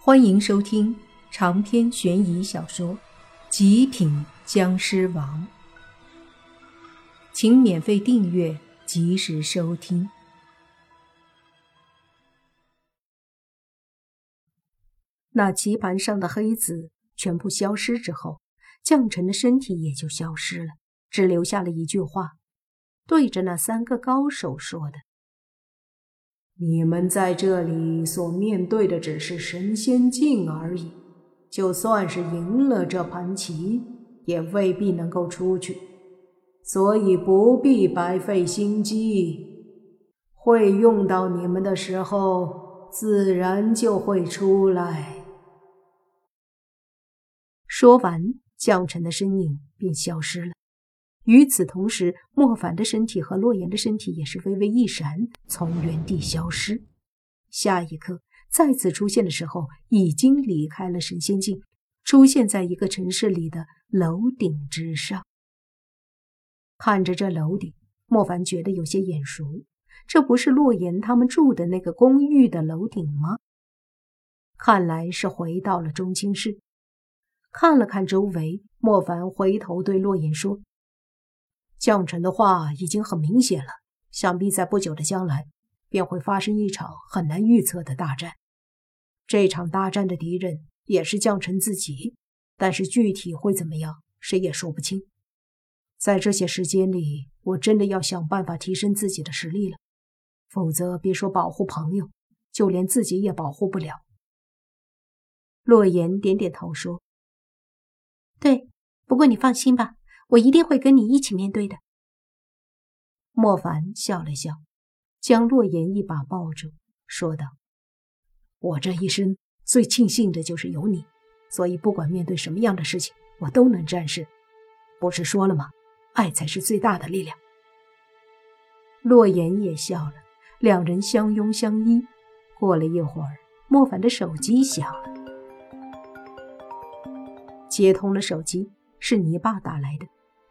欢迎收听长篇悬疑小说《极品僵尸王》，请免费订阅，及时收听。那棋盘上的黑子全部消失之后，将臣的身体也就消失了，只留下了一句话，对着那三个高手说的。你们在这里所面对的只是神仙境而已，就算是赢了这盘棋，也未必能够出去，所以不必白费心机。会用到你们的时候，自然就会出来。说完，将臣的身影便消失了。与此同时，莫凡的身体和洛言的身体也是微微一闪，从原地消失。下一刻，再次出现的时候，已经离开了神仙境，出现在一个城市里的楼顶之上。看着这楼顶，莫凡觉得有些眼熟，这不是洛言他们住的那个公寓的楼顶吗？看来是回到了中青市。看了看周围，莫凡回头对洛言说。将臣的话已经很明显了，想必在不久的将来便会发生一场很难预测的大战。这场大战的敌人也是将臣自己，但是具体会怎么样，谁也说不清。在这些时间里，我真的要想办法提升自己的实力了，否则别说保护朋友，就连自己也保护不了。洛言点点头说：“对，不过你放心吧。”我一定会跟你一起面对的。莫凡笑了笑，将洛言一把抱住，说道：“我这一生最庆幸的就是有你，所以不管面对什么样的事情，我都能战胜。不是说了吗？爱才是最大的力量。”洛言也笑了，两人相拥相依。过了一会儿，莫凡的手机响了，接通了手机，是你爸打来的。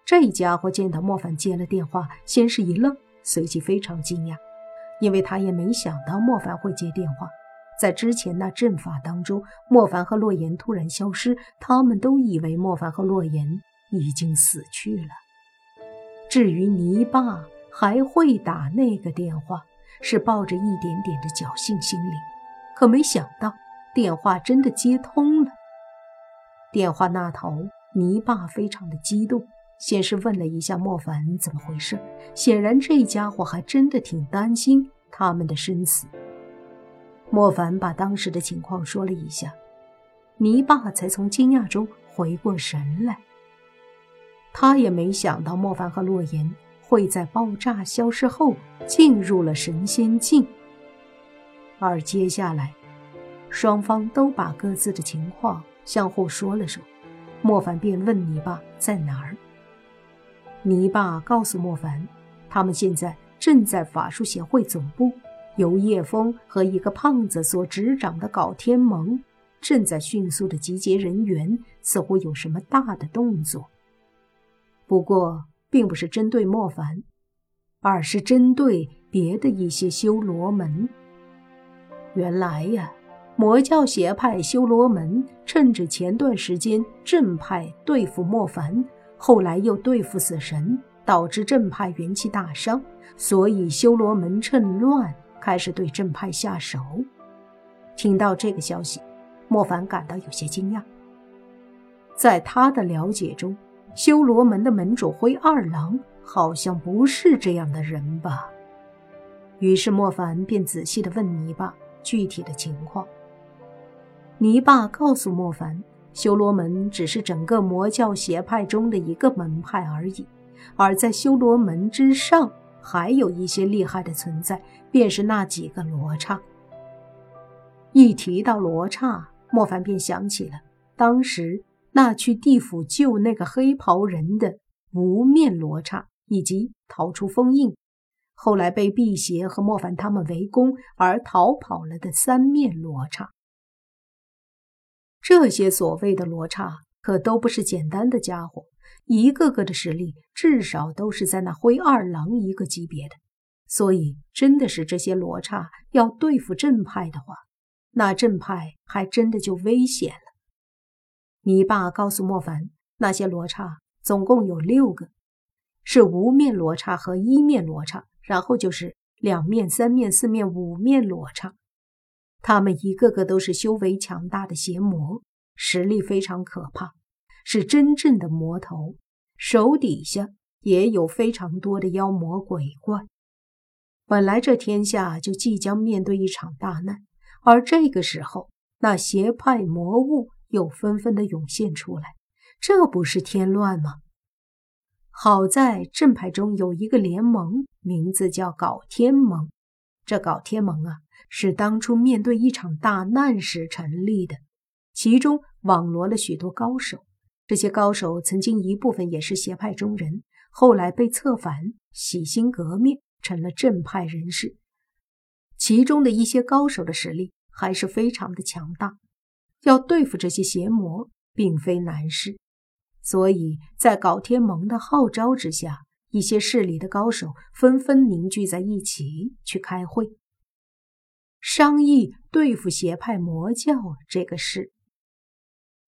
这家伙见到莫凡接了电话，先是一愣，随即非常惊讶，因为他也没想到莫凡会接电话。在之前那阵法当中，莫凡和洛言突然消失，他们都以为莫凡和洛言已经死去了。至于泥巴还会打那个电话，是抱着一点点的侥幸心理，可没想到电话真的接通了。电话那头，泥巴非常的激动。先是问了一下莫凡怎么回事，显然这家伙还真的挺担心他们的生死。莫凡把当时的情况说了一下，泥巴才从惊讶中回过神来。他也没想到莫凡和洛言会在爆炸消失后进入了神仙境，而接下来，双方都把各自的情况相互说了说，莫凡便问泥巴在哪儿。泥巴告诉莫凡，他们现在正在法术协会总部，由叶枫和一个胖子所执掌的搞天盟正在迅速的集结人员，似乎有什么大的动作。不过，并不是针对莫凡，而是针对别的一些修罗门。原来呀，魔教邪派修罗门趁着前段时间正派对付莫凡。后来又对付死神，导致正派元气大伤，所以修罗门趁乱开始对正派下手。听到这个消息，莫凡感到有些惊讶。在他的了解中，修罗门的门主灰二郎好像不是这样的人吧？于是莫凡便仔细地问泥巴具体的情况。泥巴告诉莫凡。修罗门只是整个魔教邪派中的一个门派而已，而在修罗门之上，还有一些厉害的存在，便是那几个罗刹。一提到罗刹，莫凡便想起了当时那去地府救那个黑袍人的无面罗刹，以及逃出封印，后来被辟邪和莫凡他们围攻而逃跑了的三面罗刹。这些所谓的罗刹可都不是简单的家伙，一个个的实力至少都是在那灰二郎一个级别的。所以，真的是这些罗刹要对付正派的话，那正派还真的就危险了。你爸告诉莫凡，那些罗刹总共有六个，是无面罗刹和一面罗刹，然后就是两面、三面、四面、五面罗刹。他们一个个都是修为强大的邪魔，实力非常可怕，是真正的魔头。手底下也有非常多的妖魔鬼怪。本来这天下就即将面对一场大难，而这个时候，那邪派魔物又纷纷的涌现出来，这不是添乱吗？好在正派中有一个联盟，名字叫搞天盟。这搞天盟啊。是当初面对一场大难时成立的，其中网罗了许多高手。这些高手曾经一部分也是邪派中人，后来被策反，洗心革面，成了正派人士。其中的一些高手的实力还是非常的强大，要对付这些邪魔并非难事。所以在搞天盟的号召之下，一些势力的高手纷纷凝聚在一起去开会。商议对付邪派魔教这个事，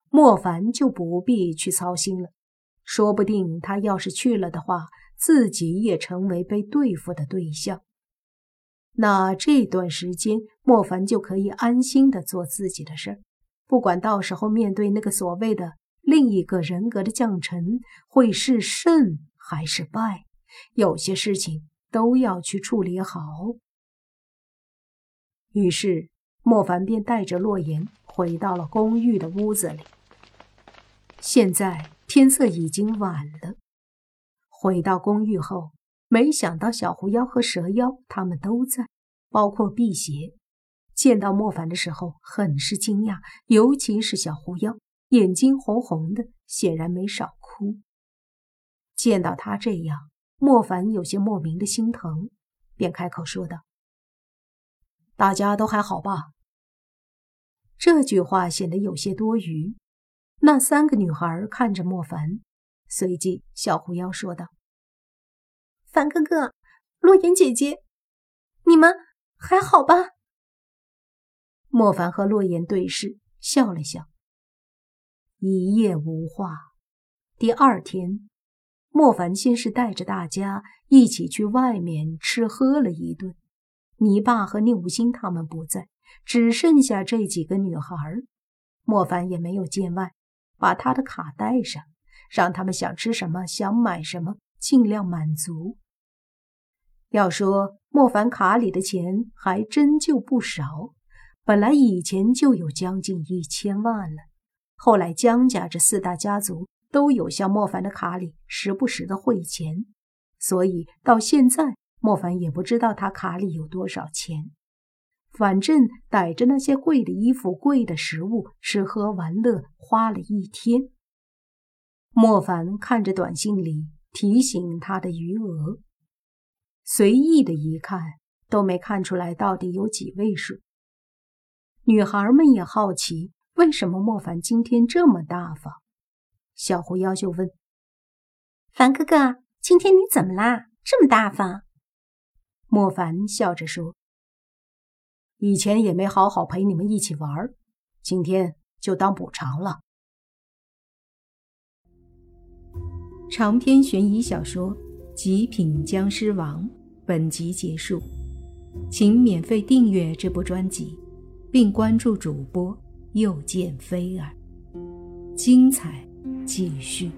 莫凡就不必去操心了。说不定他要是去了的话，自己也成为被对付的对象。那这段时间，莫凡就可以安心的做自己的事儿。不管到时候面对那个所谓的另一个人格的降臣，会是胜还是败，有些事情都要去处理好。于是，莫凡便带着洛言回到了公寓的屋子里。现在天色已经晚了。回到公寓后，没想到小狐妖和蛇妖他们都在，包括辟邪。见到莫凡的时候，很是惊讶，尤其是小狐妖，眼睛红红的，显然没少哭。见到他这样，莫凡有些莫名的心疼，便开口说道。大家都还好吧？这句话显得有些多余。那三个女孩看着莫凡，随即小狐妖说道：“凡哥哥，洛言姐姐，你们还好吧？”莫凡和洛言对视，笑了笑。一夜无话。第二天，莫凡先是带着大家一起去外面吃喝了一顿。你爸和宁无心他们不在，只剩下这几个女孩。莫凡也没有见外，把他的卡带上，让他们想吃什么、想买什么，尽量满足。要说莫凡卡里的钱还真就不少，本来以前就有将近一千万了。后来江家这四大家族都有向莫凡的卡里时不时的汇钱，所以到现在。莫凡也不知道他卡里有多少钱，反正逮着那些贵的衣服、贵的食物，吃喝玩乐花了一天。莫凡看着短信里提醒他的余额，随意的一看，都没看出来到底有几位数。女孩们也好奇，为什么莫凡今天这么大方？小狐妖就问：“凡哥哥，今天你怎么啦？这么大方？”莫凡笑着说：“以前也没好好陪你们一起玩，今天就当补偿了。”长篇悬疑小说《极品僵尸王》本集结束，请免费订阅这部专辑，并关注主播又见菲儿，精彩继续。